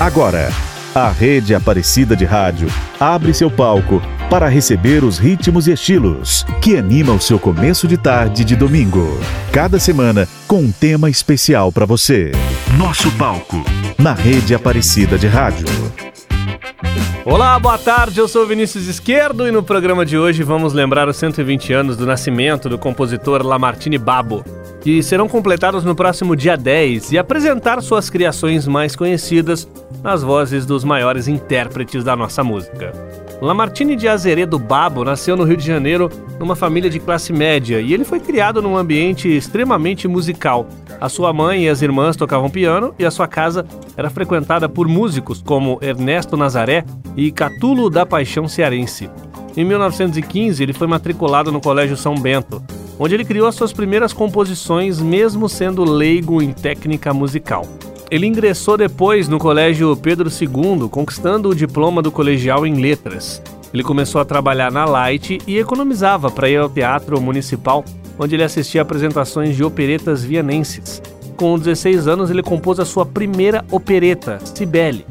Agora, a Rede Aparecida de Rádio abre seu palco para receber os ritmos e estilos que animam o seu começo de tarde de domingo. Cada semana com um tema especial para você. Nosso palco na Rede Aparecida de Rádio. Olá, boa tarde. Eu sou Vinícius Esquerdo e no programa de hoje vamos lembrar os 120 anos do nascimento do compositor Lamartine Babo, que serão completados no próximo dia 10 e apresentar suas criações mais conhecidas nas vozes dos maiores intérpretes da nossa música. Lamartine de Azeredo Babo nasceu no Rio de Janeiro numa família de classe média e ele foi criado num ambiente extremamente musical. A sua mãe e as irmãs tocavam piano e a sua casa era frequentada por músicos como Ernesto Nazaré e Catulo da Paixão Cearense. Em 1915, ele foi matriculado no Colégio São Bento, onde ele criou as suas primeiras composições, mesmo sendo leigo em técnica musical. Ele ingressou depois no Colégio Pedro II, conquistando o diploma do colegial em letras. Ele começou a trabalhar na Light e economizava para ir ao Teatro Municipal, onde ele assistia apresentações de operetas vienenses. Com 16 anos, ele compôs a sua primeira opereta, Cibele.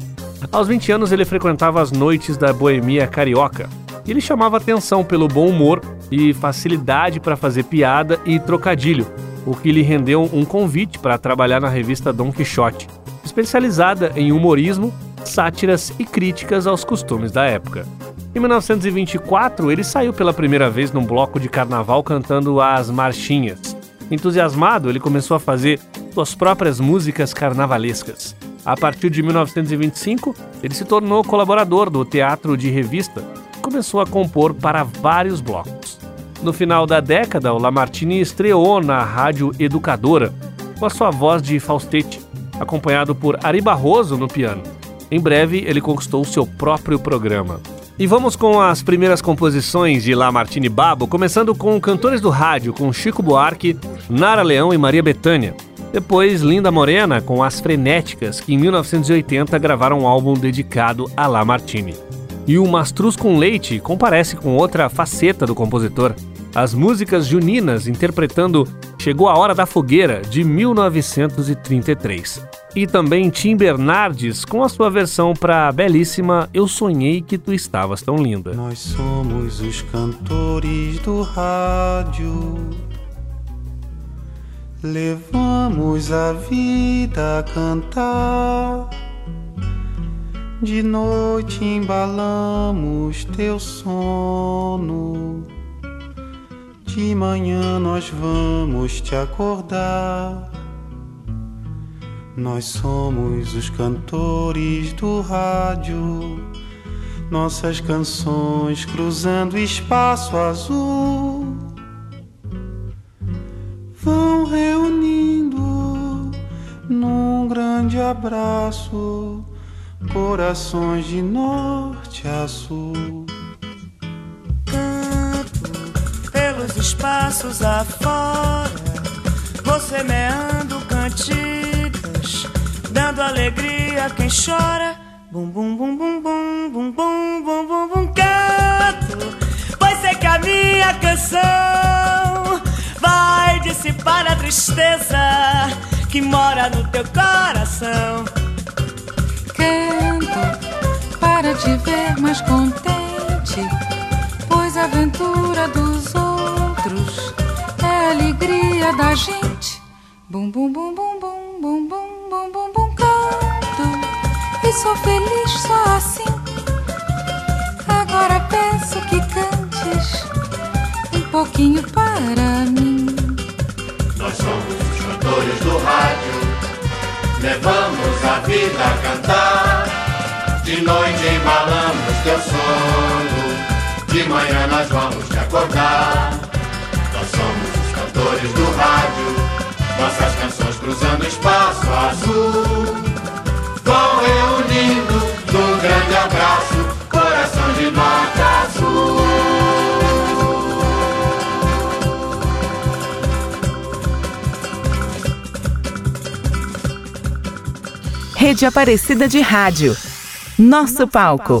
Aos 20 anos, ele frequentava as noites da boemia carioca. Ele chamava atenção pelo bom humor e facilidade para fazer piada e trocadilho, o que lhe rendeu um convite para trabalhar na revista Dom Quixote, especializada em humorismo, sátiras e críticas aos costumes da época. Em 1924, ele saiu pela primeira vez num bloco de carnaval cantando as marchinhas. Entusiasmado, ele começou a fazer suas próprias músicas carnavalescas. A partir de 1925, ele se tornou colaborador do teatro de revista começou a compor para vários blocos. No final da década, o Lamartine estreou na Rádio Educadora, com a sua voz de falsete, acompanhado por Ari Barroso no piano. Em breve, ele conquistou seu próprio programa. E vamos com as primeiras composições de Lamartine Babo, começando com cantores do rádio, com Chico Buarque, Nara Leão e Maria Bethânia. Depois, Linda Morena, com As Frenéticas, que em 1980 gravaram um álbum dedicado a Lamartine. E o Mastruz com Leite comparece com outra faceta do compositor, as músicas juninas interpretando Chegou a Hora da Fogueira, de 1933. E também Tim Bernardes com a sua versão para a belíssima Eu Sonhei Que Tu Estavas Tão Linda. Nós somos os cantores do rádio. Levamos a vida a cantar. De noite embalamos teu sono. De manhã nós vamos te acordar. Nós somos os cantores do rádio, nossas canções cruzando espaço azul vão reunindo num grande abraço corações de norte a sul. pelos espaços afora, você meando cantigas, dando alegria a quem chora. Bum bum bum bum bum bum bum bum bum bum canto, sei que a minha canção vai dissipar a tristeza que mora no teu coração. Canto para te ver mais contente, pois a aventura dos outros é a alegria da gente. Bum bum bum bum bum bum bum bum bum bum canto e sou feliz só assim. Agora peço que cantes um pouquinho para levamos a vida a cantar. De noite embalamos teu sono, de manhã nós vamos te acordar. Nós somos os cantores do rádio, nossas canções cruzando espaço azul. Vão reunindo num grande abraço, coração de norte Rede Aparecida de Rádio. Nosso palco.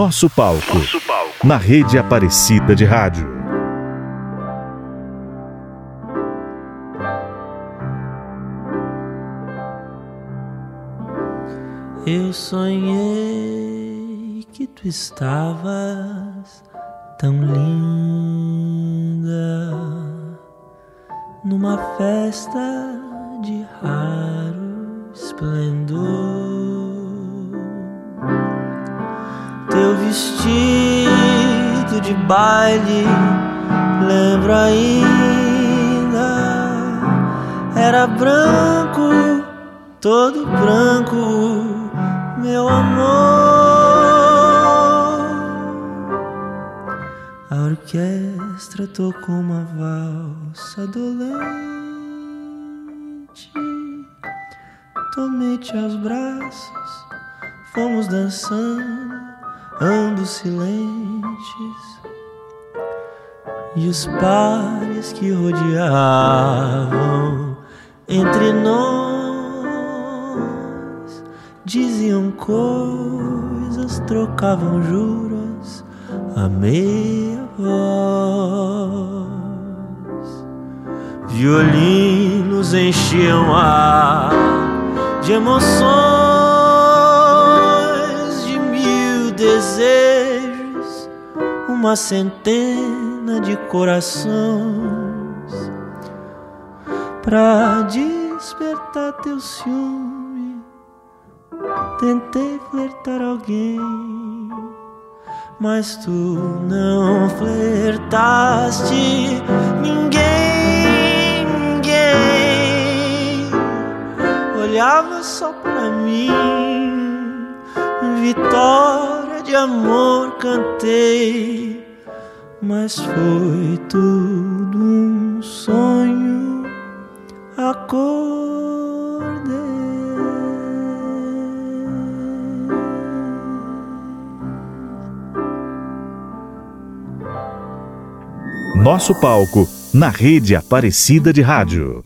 Nosso palco, Nosso palco. Na rede Aparecida de Rádio. Eu sonhei que tu estavas tão linda numa festa de raro esplendor. Meu vestido de baile lembro ainda. Era branco, todo branco, meu amor. A orquestra tocou uma valsa dolente. Tomei-te aos braços, fomos dançando ambos silentes. E os pares que rodeavam entre nós diziam coisas, trocavam juras a meia voz. Violinos enchiam a de emoções, desejos, uma centena de corações pra despertar teu ciúme. Tentei flertar alguém, mas tu não flertaste ninguém, ninguém olhava só pra mim. Vitória de amor cantei, mas foi tudo um sonho. Acordei. Nosso palco na rede Aparecida de Rádio.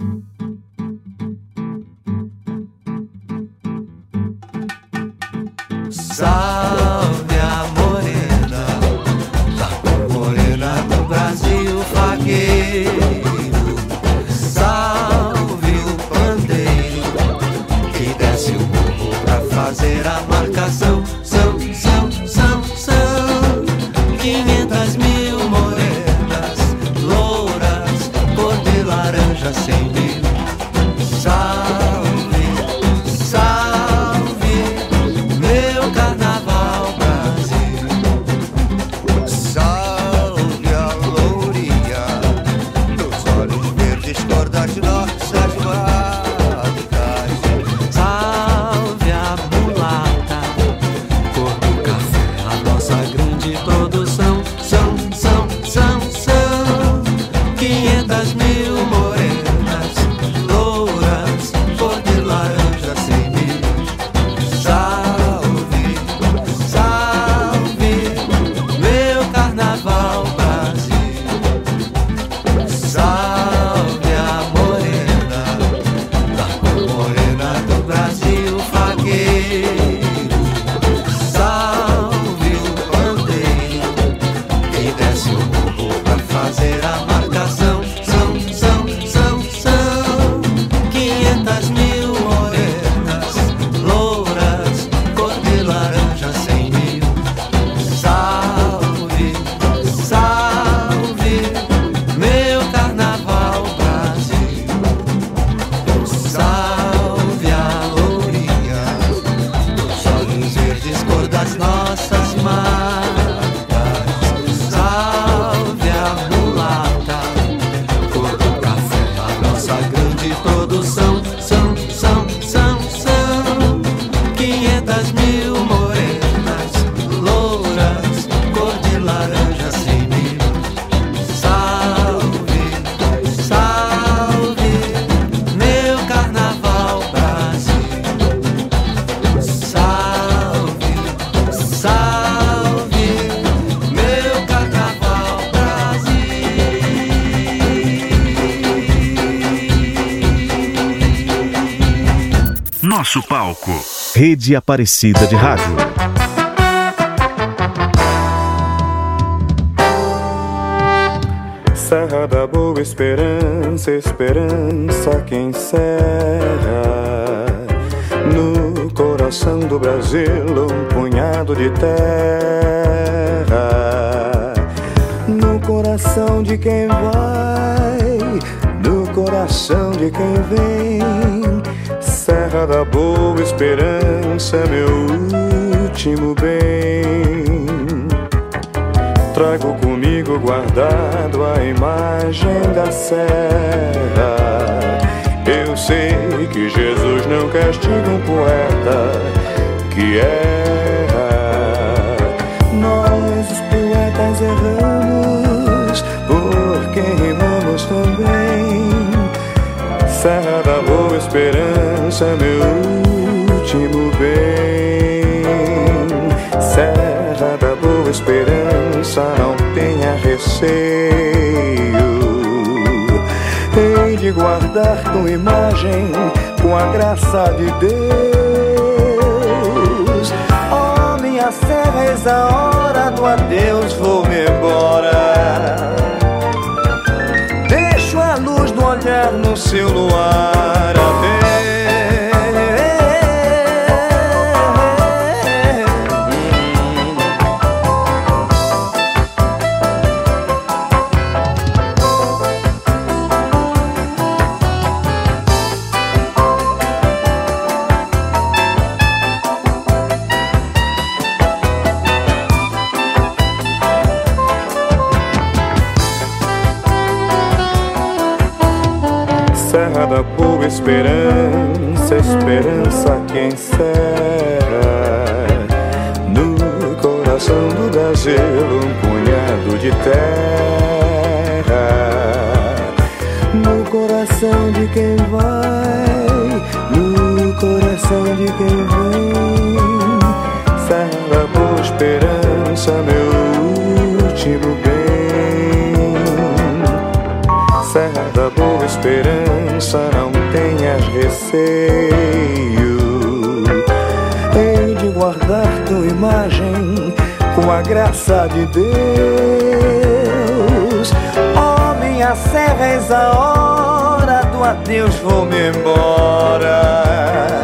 Rede Aparecida de Rádio. Serra da Boa Esperança, esperança que encerra no coração do Brasil um punhado de terra. No coração de quem vai, no coração de quem vem. Serra da Boa Esperança é meu último bem. Trago comigo guardado a imagem da serra. Eu sei que Jesus não castiga um poeta que erra. Nós, os poetas, erramos porque rimamos também. Serra da Boa Esperança, meu último bem. Serra da Boa Esperança, não tenha receio. Hei de guardar tua imagem com a graça de Deus. Oh, minha serra, eis a hora do adeus, vou-me embora. Deixo a luz do olhar no seu luar Serra esperança que graça de Deus. Oh, minha serra, eis a hora do adeus, vou-me embora.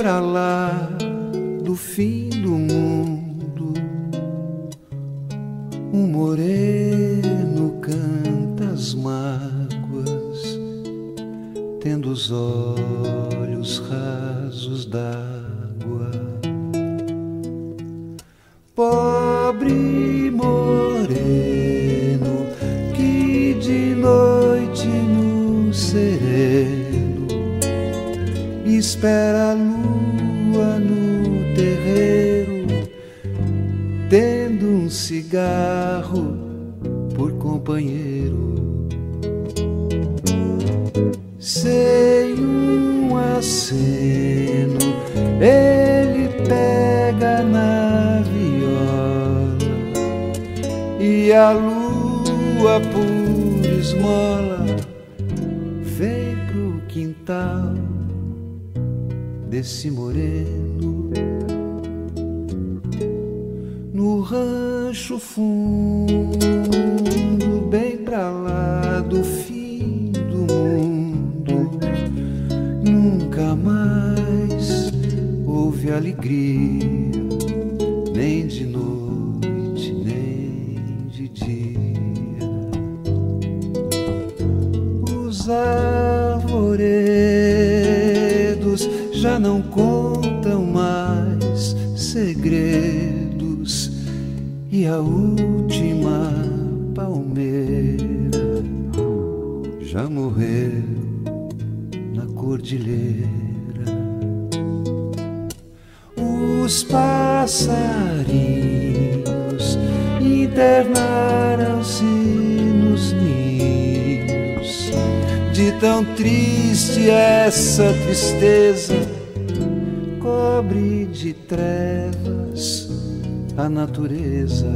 Pra lá do fim do mundo, um moreno canta as mágoas, tendo os olhos rasos companheiro. Sem um aceno, ele pega na viola e a lua por esmola vem pro quintal desse moreno última palmeira já morreu na cordilheira. Os passarinhos internaram-se nos ninhos. De tão triste essa tristeza cobre de trevas a natureza.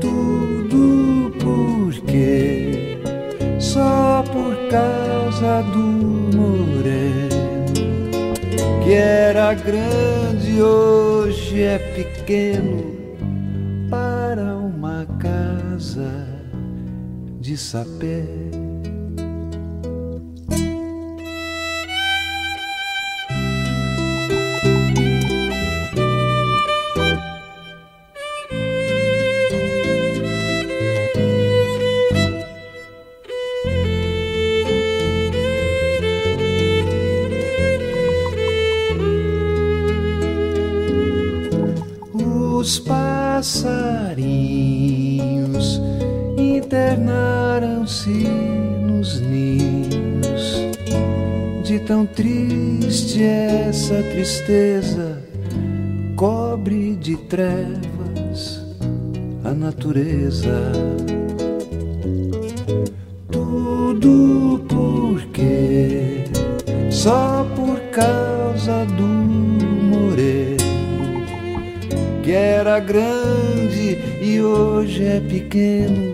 Tudo porque só por causa do moreno que era grande hoje é pequeno para uma casa de saber. tristeza cobre de trevas a natureza. Tudo porque só por causa do moreno que era grande e hoje é pequeno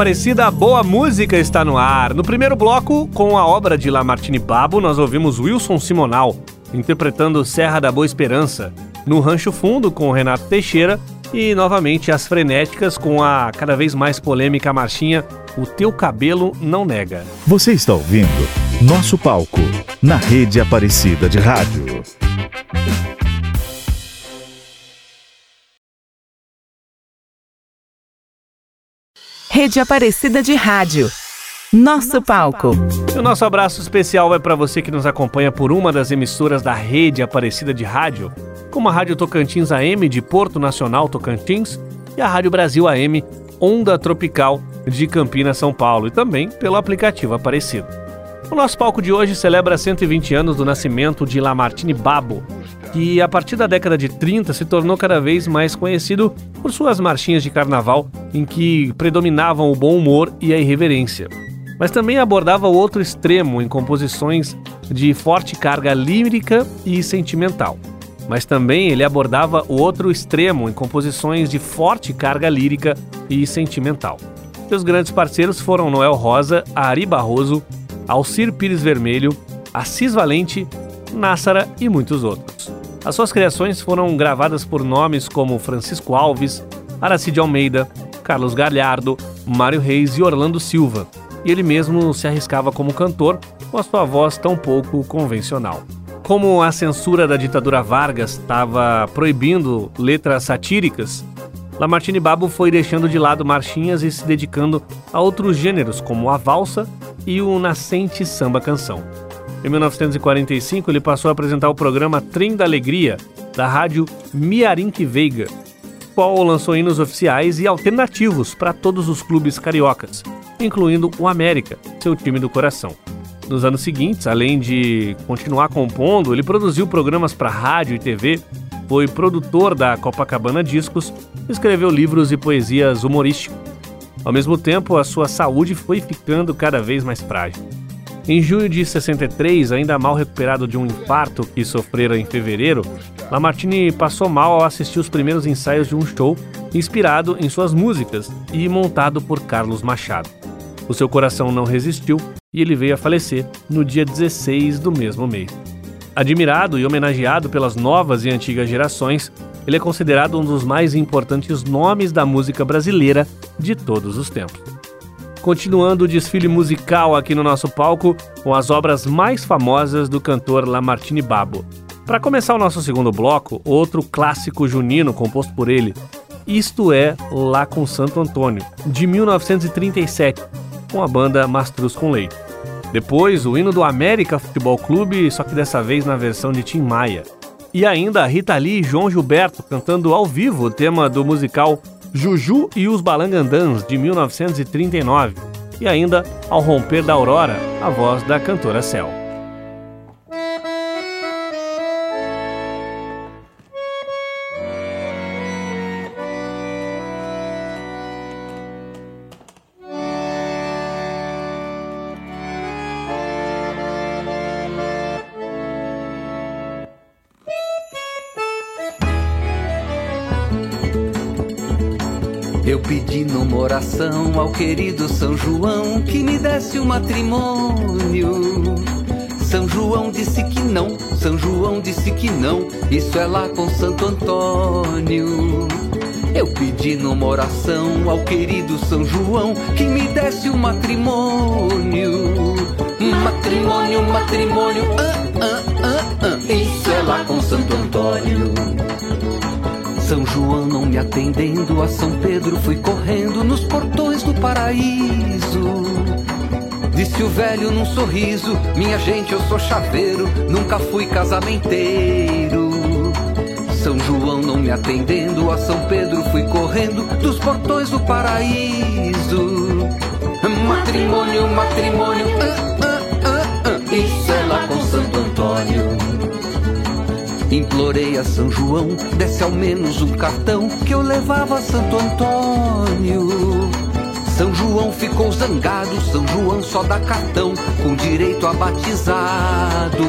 Aparecida, boa música está no ar. No primeiro bloco, com a obra de Lamartine Babo, nós ouvimos Wilson Simonal interpretando Serra da Boa Esperança. No Rancho Fundo, com Renato Teixeira. E novamente as frenéticas com a cada vez mais polêmica marchinha O Teu Cabelo Não Nega. Você está ouvindo Nosso Palco, na rede Aparecida de Rádio. Rede Aparecida de Rádio. Nosso palco. E o nosso abraço especial vai para você que nos acompanha por uma das emissoras da rede Aparecida de Rádio, como a Rádio Tocantins AM de Porto Nacional Tocantins e a Rádio Brasil AM Onda Tropical de Campinas, São Paulo, e também pelo aplicativo Aparecido. O nosso palco de hoje celebra 120 anos do nascimento de Lamartine Babo, que a partir da década de 30 se tornou cada vez mais conhecido por suas marchinhas de carnaval em que predominavam o bom humor e a irreverência. Mas também abordava o outro extremo em composições de forte carga lírica e sentimental. Mas também ele abordava o outro extremo em composições de forte carga lírica e sentimental. Seus grandes parceiros foram Noel Rosa, Ari Barroso, Alcir Pires Vermelho, Assis Valente, Nássara e muitos outros. As suas criações foram gravadas por nomes como Francisco Alves, Aracide Almeida, Carlos Galhardo, Mário Reis e Orlando Silva, e ele mesmo se arriscava como cantor com a sua voz tão pouco convencional. Como a censura da ditadura Vargas estava proibindo letras satíricas, Lamartine Babo foi deixando de lado marchinhas e se dedicando a outros gêneros, como a valsa e o nascente samba-canção. Em 1945, ele passou a apresentar o programa Trem da Alegria, da rádio Miarinque Veiga, qual lançou hinos oficiais e alternativos para todos os clubes cariocas, incluindo o América, seu time do coração. Nos anos seguintes, além de continuar compondo, ele produziu programas para rádio e TV, foi produtor da Copacabana Discos, escreveu livros e poesias humorísticos. Ao mesmo tempo, a sua saúde foi ficando cada vez mais frágil. Em junho de 63, ainda mal recuperado de um infarto que sofrera em fevereiro, Lamartine passou mal ao assistir os primeiros ensaios de um show inspirado em suas músicas e montado por Carlos Machado. O seu coração não resistiu e ele veio a falecer no dia 16 do mesmo mês. Admirado e homenageado pelas novas e antigas gerações, ele é considerado um dos mais importantes nomes da música brasileira de todos os tempos. Continuando o desfile musical aqui no nosso palco com as obras mais famosas do cantor Lamartine Babo. Para começar o nosso segundo bloco, outro clássico junino composto por ele, Isto é Lá com Santo Antônio, de 1937, com a banda Mastruz com Leite. Depois, o hino do América Futebol Clube, só que dessa vez na versão de Tim Maia. E ainda Rita Lee e João Gilberto cantando ao vivo o tema do musical Juju e os Balangandãs, de 1939. E ainda Ao Romper da Aurora, a voz da cantora Cel. Ao querido São João que me desse o matrimônio. São João disse que não, São João disse que não, isso é lá com Santo Antônio. Eu pedi numa oração ao querido São João que me desse o matrimônio. Matrimônio, matrimônio, ah, ah, ah, ah, isso é lá com Santo Antônio. São João não me atendendo, a São Pedro fui correndo nos portões do paraíso. Disse o velho num sorriso: Minha gente, eu sou chaveiro, nunca fui casamenteiro. São João não me atendendo, a São Pedro fui correndo dos portões do paraíso. Matrimônio, matrimônio, ah, ah, ah, ah, isso é lá com Santo Antônio. Implorei a São João, desse ao menos um cartão que eu levava a Santo Antônio. São João ficou zangado, São João só dá cartão, com direito a batizado.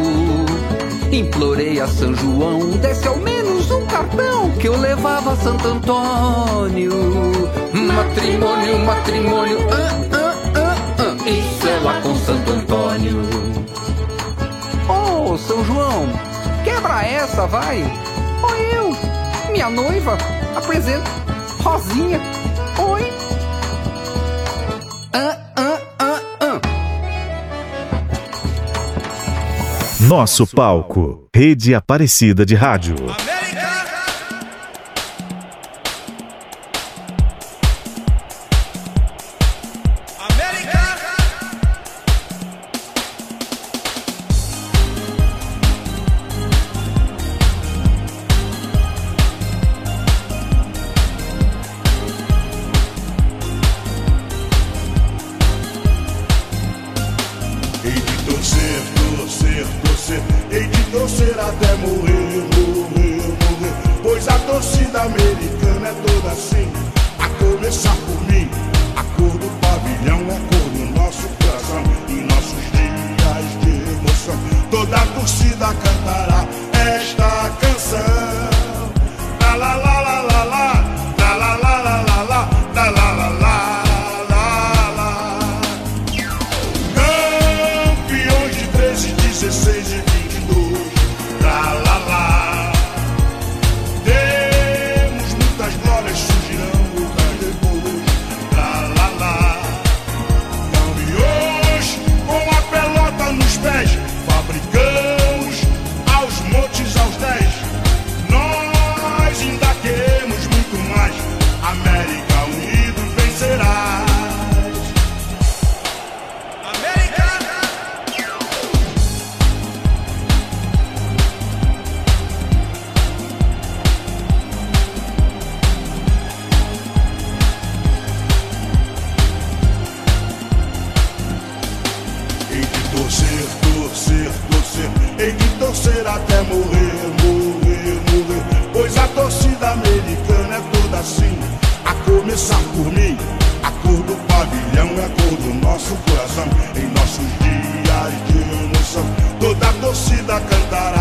Implorei a São João, desse ao menos um cartão que eu levava a Santo Antônio. Matrimônio, matrimônio, ah, ah, ah, ah, isso é lá com Santo Antônio. Oh, São João! Quebra essa, vai! oi eu, minha noiva, apresento Rosinha. Oi! Ah, ah, ah, Nosso palco, Rede Aparecida de Rádio. torcer, torcer, hei de torcer até morrer, morrer, morrer. Pois a torcida americana é toda assim, a começar por mim. A cor do pavilhão é a cor do nosso coração. Em nossos dias de emoção, toda a torcida cantará.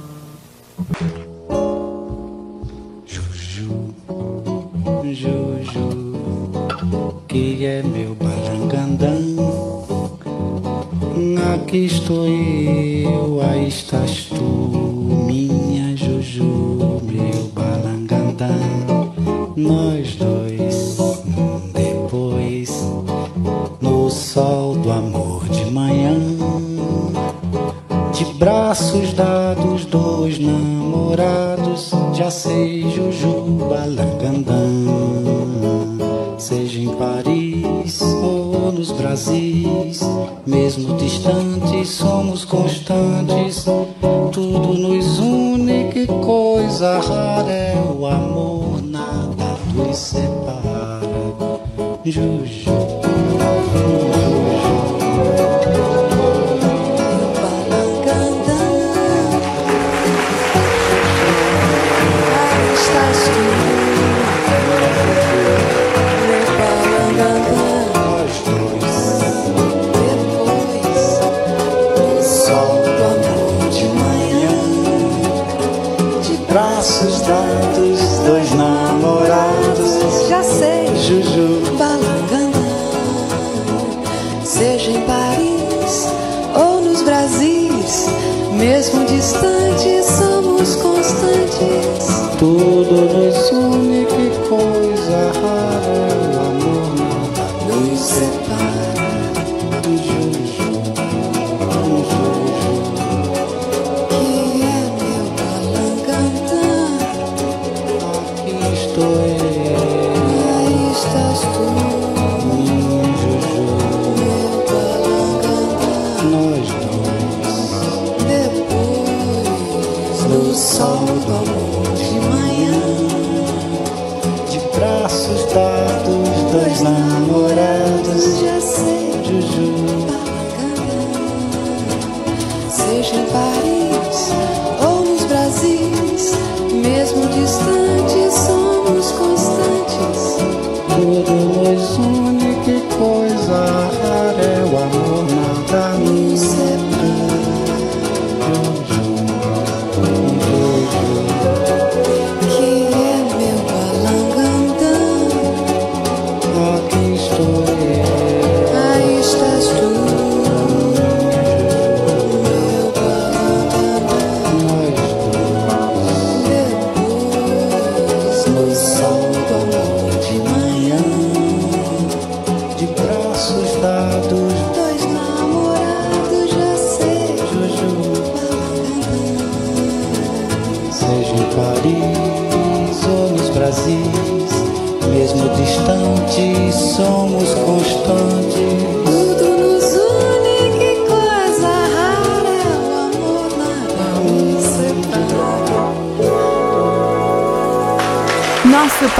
namorados, já sei Juju Balangandã. Seja em Paris ou nos Brasis, mesmo distantes, somos constantes. Tudo nos une, que coisa rara é o amor, nada nos separa. Juju. tudo nos fotos dos namorados. Já sei, Juju. Seja pare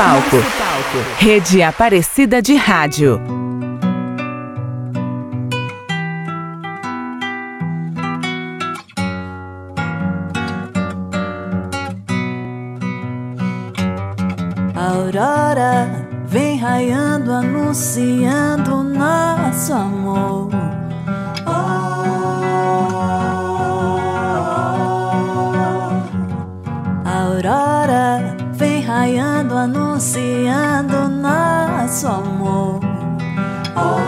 palco. Rede Aparecida de Rádio. anunciando nosso amor. Oh,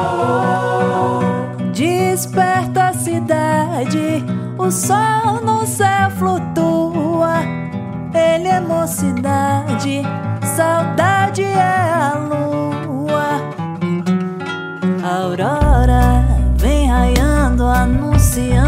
oh, oh. Desperta a cidade, o sol no céu flutua. Ele é mocidade, saudade é a lua. Aurora vem raiando, anunciando.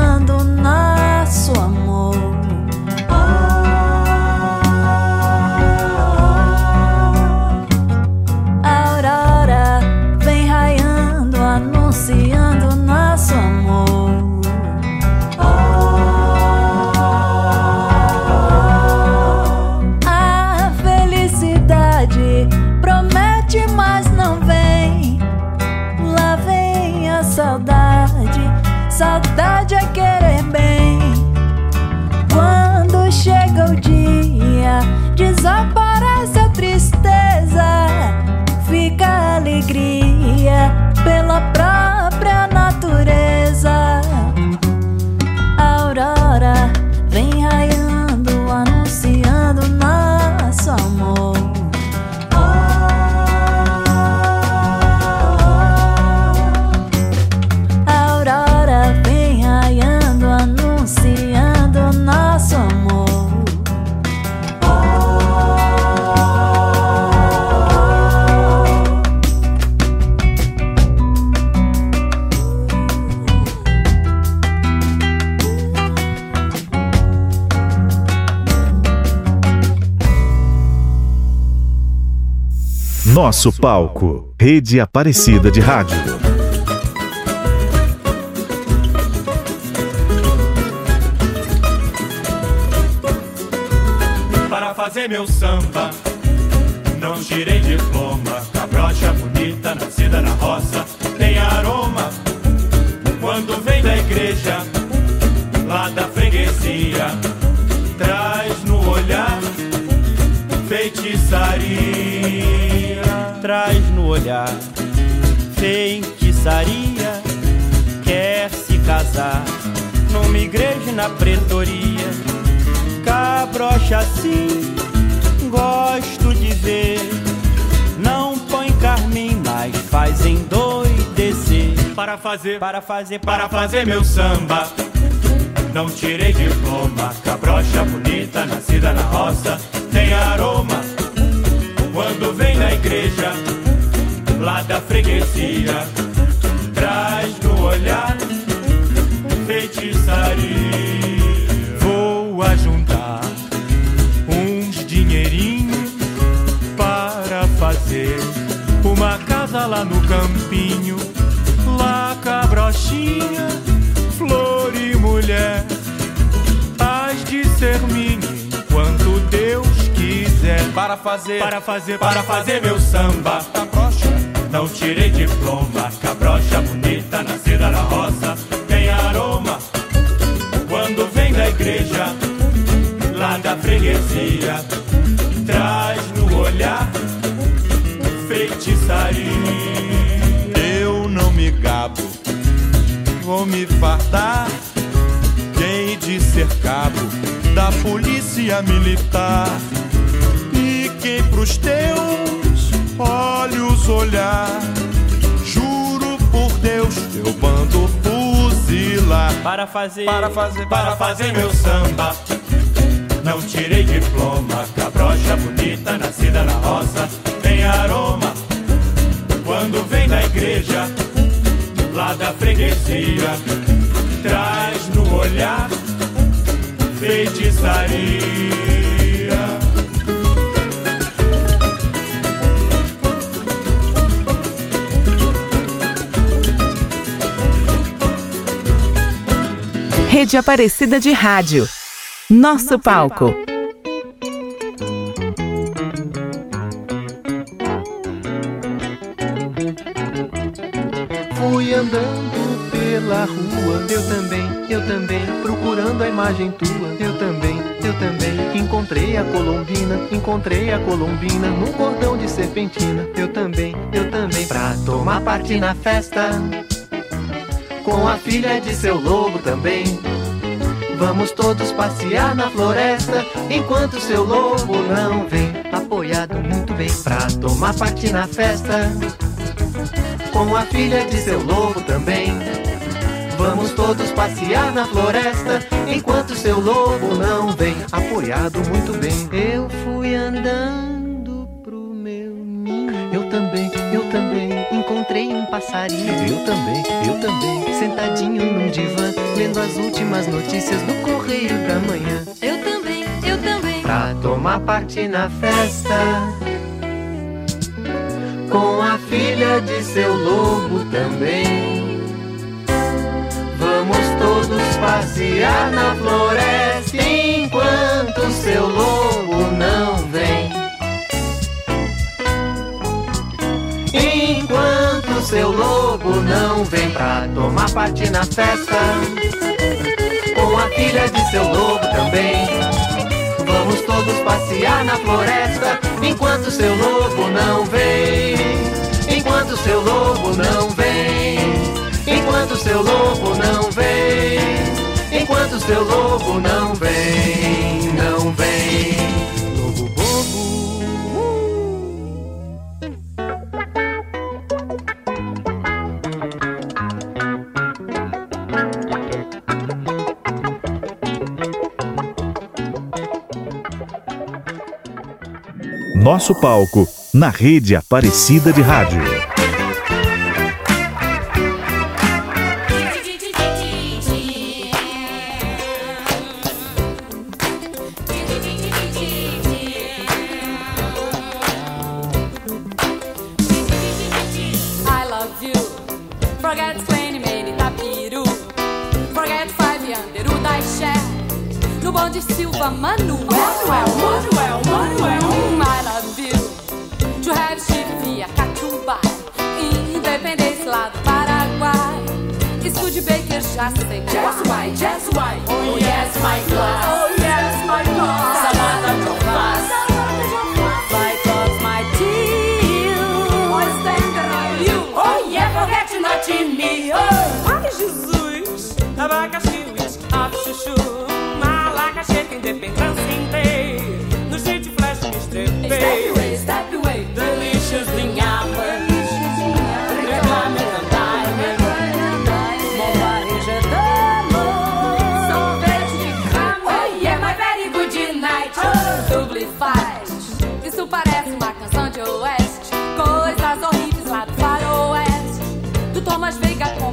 Nosso palco, Rede Aparecida de Rádio. Para fazer meu samba para fazer, para fazer, para fazer meu samba. Não tirei diploma, cabrocha bonita, nascida na roça, tem aroma. Quando vem na igreja, lá da freguesia, traz no olhar feitiçaria. Vou ajuntar uns dinheirinhos para fazer uma casa lá no campinho rainha, flor e mulher. Hás de ser minha enquanto Deus quiser. Para fazer, para fazer, para fazer meu samba. Cabrocha, não tirei diploma. Cabrocha bonita, nascida na roça, tem aroma. Quando vem da igreja, lá da freguesia vou me fartar. Quem de ser cabo da polícia militar e quem pros teus olhos olhar, juro por Deus, teu bando fuzilar. Para fazer, para fazer, para fazer meu samba. Não tirei diploma, cabrocha bonita, nascida na roça, tem aroma. Quando vem da igreja, lá da freguesia, traz no olhar feitiçaria. Rede Aparecida de Rádio. Nosso palco. Fui andando pela rua, eu também, eu também, procurando a imagem tua, eu também, eu também. Encontrei a Colombina, encontrei a Colombina num cordão de serpentina, eu também, eu também, pra tomar parte na festa. Com a filha de seu lobo também. Vamos todos passear na floresta enquanto seu lobo não vem. Apoiado muito bem pra tomar parte na festa. Com a filha de seu lobo também. Vamos todos passear na floresta enquanto seu lobo não vem. Apoiado muito bem. Eu fui andando pro meu ninho. Eu também, eu também encontrei um passarinho. Eu também, eu também, sentadinho num divã, lendo as últimas notícias do correio da manhã. Eu também, eu também. Pra tomar parte na festa. Com a filha de seu lobo também. Vamos todos passear na floresta enquanto seu lobo não vem. Enquanto seu lobo não vem pra tomar parte na festa. Com a filha de seu lobo também. Vamos todos passear na floresta enquanto seu lobo não vem. Enquanto seu lobo não vem. Enquanto seu lobo não vem. Enquanto seu lobo não vem, não vem. Lobo bobo. Nosso palco na rede Aparecida de Rádio. Thomas Veiga com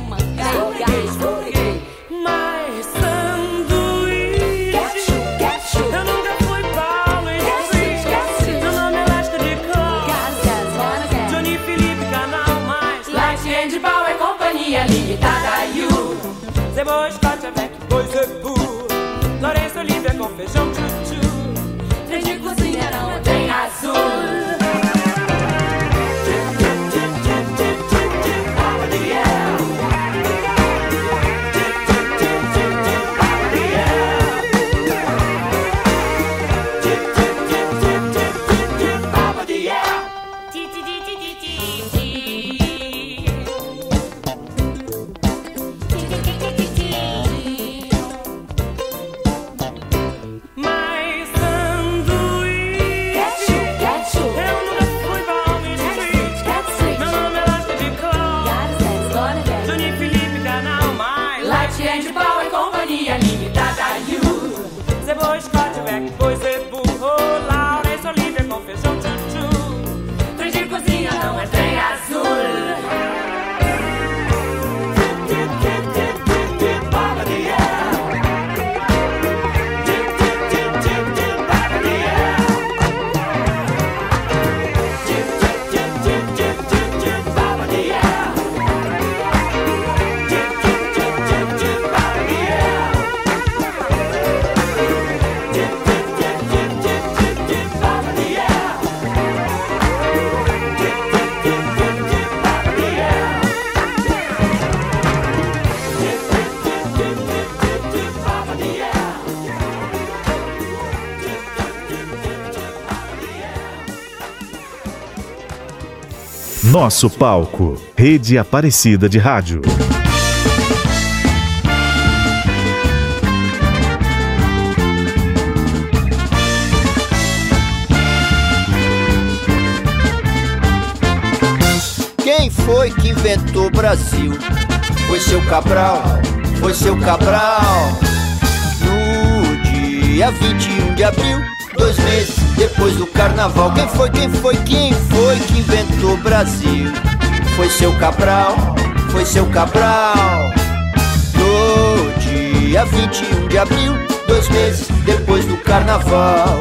Nosso palco. Rede Aparecida de Rádio. Quem foi que inventou o Brasil? Foi seu Cabral, foi seu Cabral. No dia 21 de abril, dois meses depois do carnaval. Quem foi, quem foi, quem foi que inventou o Brasil? Foi seu Cabral, foi seu Cabral. No dia 21 de abril, dois meses depois do carnaval.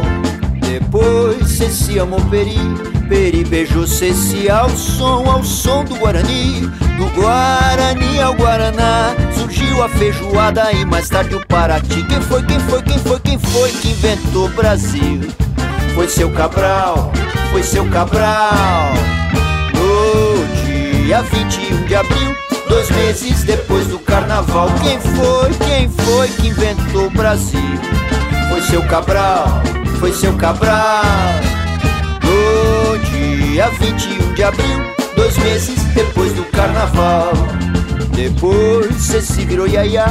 Depois Ceci amou Peri, Peri beijou Ceci ao som, ao som do Guarani. Do Guarani ao Guaraná, surgiu a feijoada e mais tarde o Paraty. Quem foi, quem foi, quem foi, quem foi que inventou o Brasil? Foi seu Cabral, foi seu Cabral. No dia 21 de abril, dois meses depois do carnaval. Quem foi, quem foi que inventou o Brasil? Foi seu Cabral, foi seu Cabral. No dia 21 de abril, dois meses depois do carnaval. Depois cê se virou iaiá,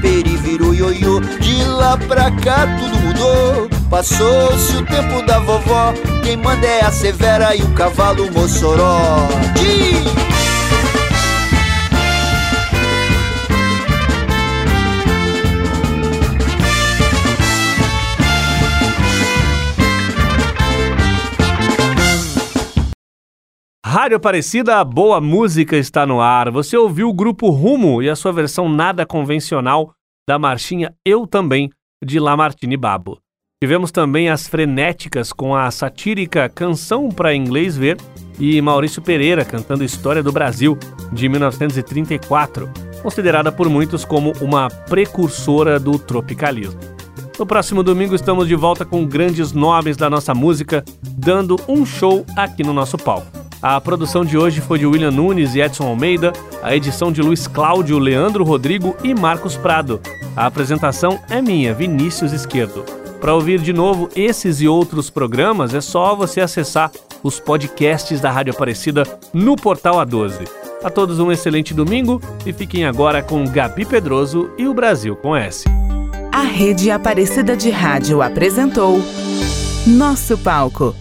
peri virou ioiô. De lá pra cá tudo mudou. Passou-se o tempo da vovó. Quem manda é a Severa e o cavalo Mossoró. Diz! Rádio Aparecida, boa música está no ar. Você ouviu o grupo Rumo e a sua versão nada convencional da marchinha Eu Também, de Lamartine Babo. Tivemos também as frenéticas com a satírica Canção para Inglês Ver e Maurício Pereira cantando História do Brasil, de 1934, considerada por muitos como uma precursora do tropicalismo. No próximo domingo estamos de volta com grandes nomes da nossa música, dando um show aqui no nosso palco. A produção de hoje foi de William Nunes e Edson Almeida, a edição de Luiz Cláudio, Leandro Rodrigo e Marcos Prado. A apresentação é minha, Vinícius Esquerdo. Para ouvir de novo esses e outros programas, é só você acessar os podcasts da Rádio Aparecida no portal A12. A todos um excelente domingo e fiquem agora com Gabi Pedroso e o Brasil com S. A Rede Aparecida de Rádio apresentou Nosso Palco